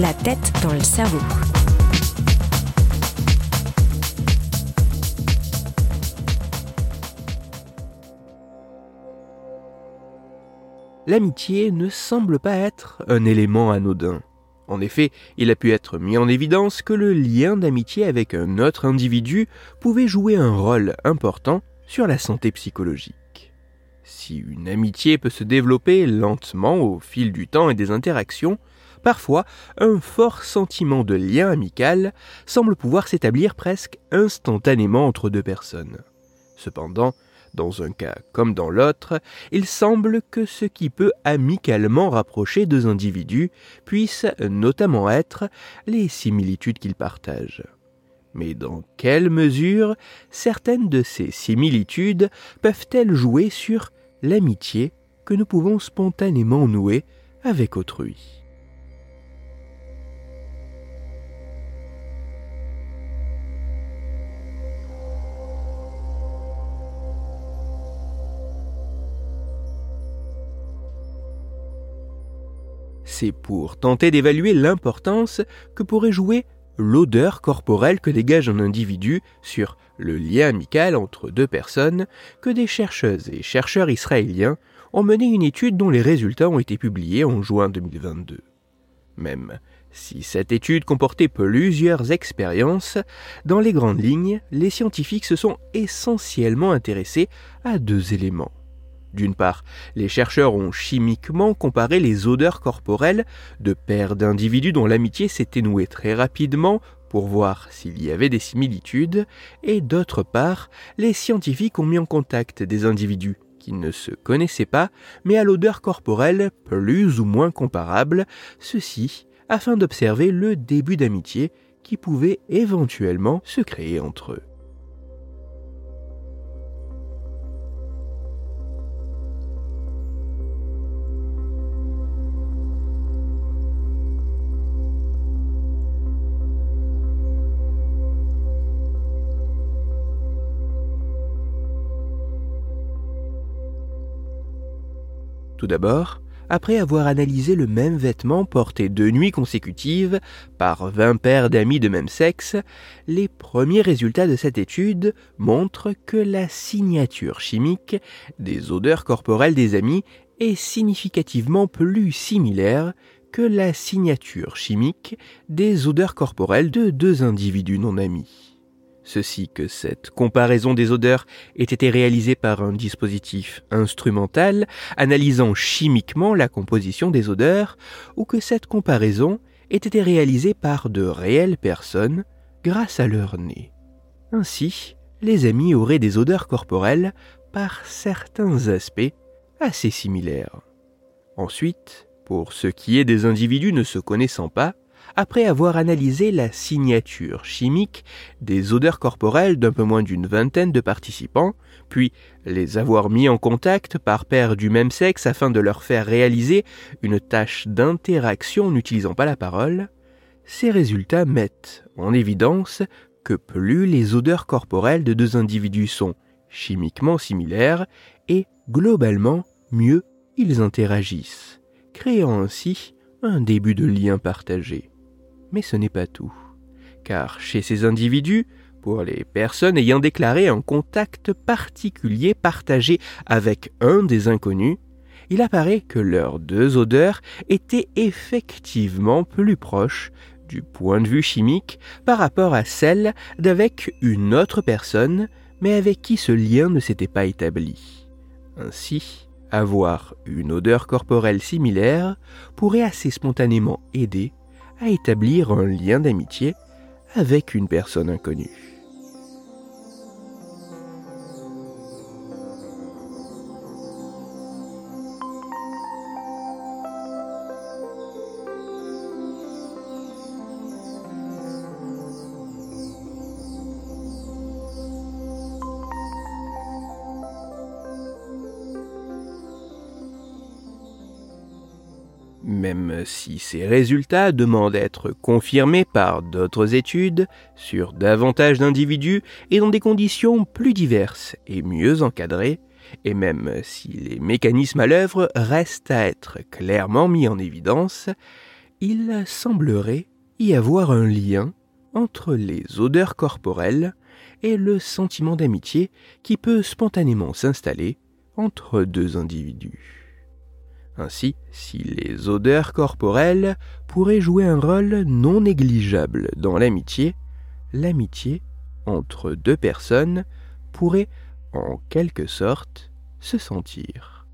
La tête dans le cerveau. L'amitié ne semble pas être un élément anodin. En effet, il a pu être mis en évidence que le lien d'amitié avec un autre individu pouvait jouer un rôle important sur la santé psychologique. Si une amitié peut se développer lentement au fil du temps et des interactions, parfois un fort sentiment de lien amical semble pouvoir s'établir presque instantanément entre deux personnes. Cependant, dans un cas comme dans l'autre, il semble que ce qui peut amicalement rapprocher deux individus puisse notamment être les similitudes qu'ils partagent. Mais dans quelle mesure certaines de ces similitudes peuvent-elles jouer sur l'amitié que nous pouvons spontanément nouer avec autrui? C'est pour tenter d'évaluer l'importance que pourrait jouer l'odeur corporelle que dégage un individu sur le lien amical entre deux personnes que des chercheuses et chercheurs israéliens ont mené une étude dont les résultats ont été publiés en juin 2022. Même si cette étude comportait plusieurs expériences, dans les grandes lignes, les scientifiques se sont essentiellement intéressés à deux éléments. D'une part, les chercheurs ont chimiquement comparé les odeurs corporelles de paires d'individus dont l'amitié s'était nouée très rapidement pour voir s'il y avait des similitudes, et d'autre part, les scientifiques ont mis en contact des individus qui ne se connaissaient pas, mais à l'odeur corporelle plus ou moins comparable, ceci afin d'observer le début d'amitié qui pouvait éventuellement se créer entre eux. Tout d'abord, après avoir analysé le même vêtement porté deux nuits consécutives par 20 paires d'amis de même sexe, les premiers résultats de cette étude montrent que la signature chimique des odeurs corporelles des amis est significativement plus similaire que la signature chimique des odeurs corporelles de deux individus non amis. Ceci que cette comparaison des odeurs ait été réalisée par un dispositif instrumental analysant chimiquement la composition des odeurs, ou que cette comparaison ait été réalisée par de réelles personnes grâce à leur nez. Ainsi, les amis auraient des odeurs corporelles par certains aspects assez similaires. Ensuite, pour ce qui est des individus ne se connaissant pas, après avoir analysé la signature chimique des odeurs corporelles d'un peu moins d'une vingtaine de participants, puis les avoir mis en contact par paires du même sexe afin de leur faire réaliser une tâche d'interaction n'utilisant pas la parole, ces résultats mettent en évidence que plus les odeurs corporelles de deux individus sont chimiquement similaires et globalement mieux ils interagissent, créant ainsi un début de lien partagé. Mais ce n'est pas tout. Car chez ces individus, pour les personnes ayant déclaré un contact particulier partagé avec un des inconnus, il apparaît que leurs deux odeurs étaient effectivement plus proches du point de vue chimique par rapport à celles d'avec une autre personne, mais avec qui ce lien ne s'était pas établi. Ainsi, avoir une odeur corporelle similaire pourrait assez spontanément aider à établir un lien d'amitié avec une personne inconnue. Même si ces résultats demandent à être confirmés par d'autres études sur davantage d'individus et dans des conditions plus diverses et mieux encadrées, et même si les mécanismes à l'œuvre restent à être clairement mis en évidence, il semblerait y avoir un lien entre les odeurs corporelles et le sentiment d'amitié qui peut spontanément s'installer entre deux individus. Ainsi, si les odeurs corporelles pourraient jouer un rôle non négligeable dans l'amitié, l'amitié entre deux personnes pourrait en quelque sorte se sentir.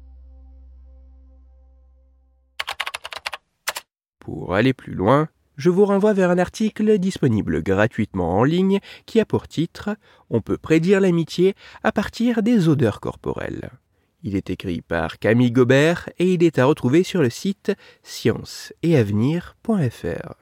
Pour aller plus loin, je vous renvoie vers un article disponible gratuitement en ligne qui a pour titre On peut prédire l'amitié à partir des odeurs corporelles. Il est écrit par Camille Gobert et il est à retrouver sur le site scienceetavenir.fr.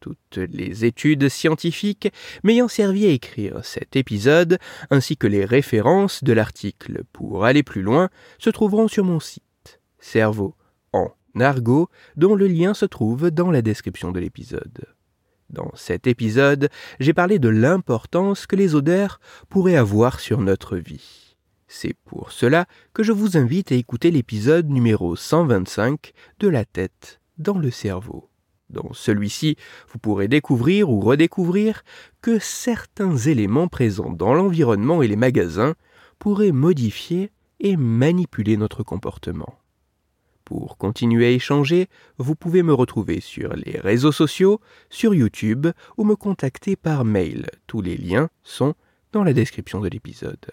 Toutes les études scientifiques m'ayant servi à écrire cet épisode, ainsi que les références de l'article pour aller plus loin, se trouveront sur mon site, Cerveau en argot, dont le lien se trouve dans la description de l'épisode. Dans cet épisode, j'ai parlé de l'importance que les odeurs pourraient avoir sur notre vie. C'est pour cela que je vous invite à écouter l'épisode numéro 125 de La tête dans le cerveau. Dans celui-ci, vous pourrez découvrir ou redécouvrir que certains éléments présents dans l'environnement et les magasins pourraient modifier et manipuler notre comportement. Pour continuer à échanger, vous pouvez me retrouver sur les réseaux sociaux, sur YouTube ou me contacter par mail. Tous les liens sont dans la description de l'épisode.